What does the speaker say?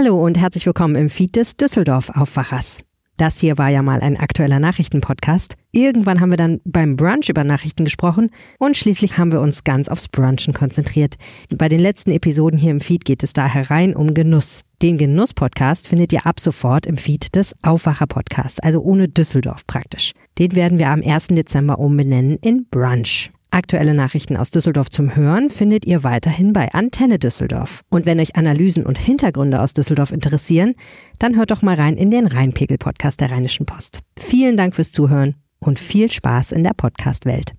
Hallo und herzlich willkommen im Feed des Düsseldorf Aufwachers. Das hier war ja mal ein aktueller Nachrichtenpodcast. Irgendwann haben wir dann beim Brunch über Nachrichten gesprochen und schließlich haben wir uns ganz aufs Brunchen konzentriert. Bei den letzten Episoden hier im Feed geht es daher rein um Genuss. Den Genuss-Podcast findet ihr ab sofort im Feed des Aufwacher-Podcasts, also ohne Düsseldorf praktisch. Den werden wir am 1. Dezember umbenennen in Brunch. Aktuelle Nachrichten aus Düsseldorf zum Hören findet ihr weiterhin bei Antenne Düsseldorf. Und wenn euch Analysen und Hintergründe aus Düsseldorf interessieren, dann hört doch mal rein in den Rheinpegel-Podcast der Rheinischen Post. Vielen Dank fürs Zuhören und viel Spaß in der Podcast-Welt.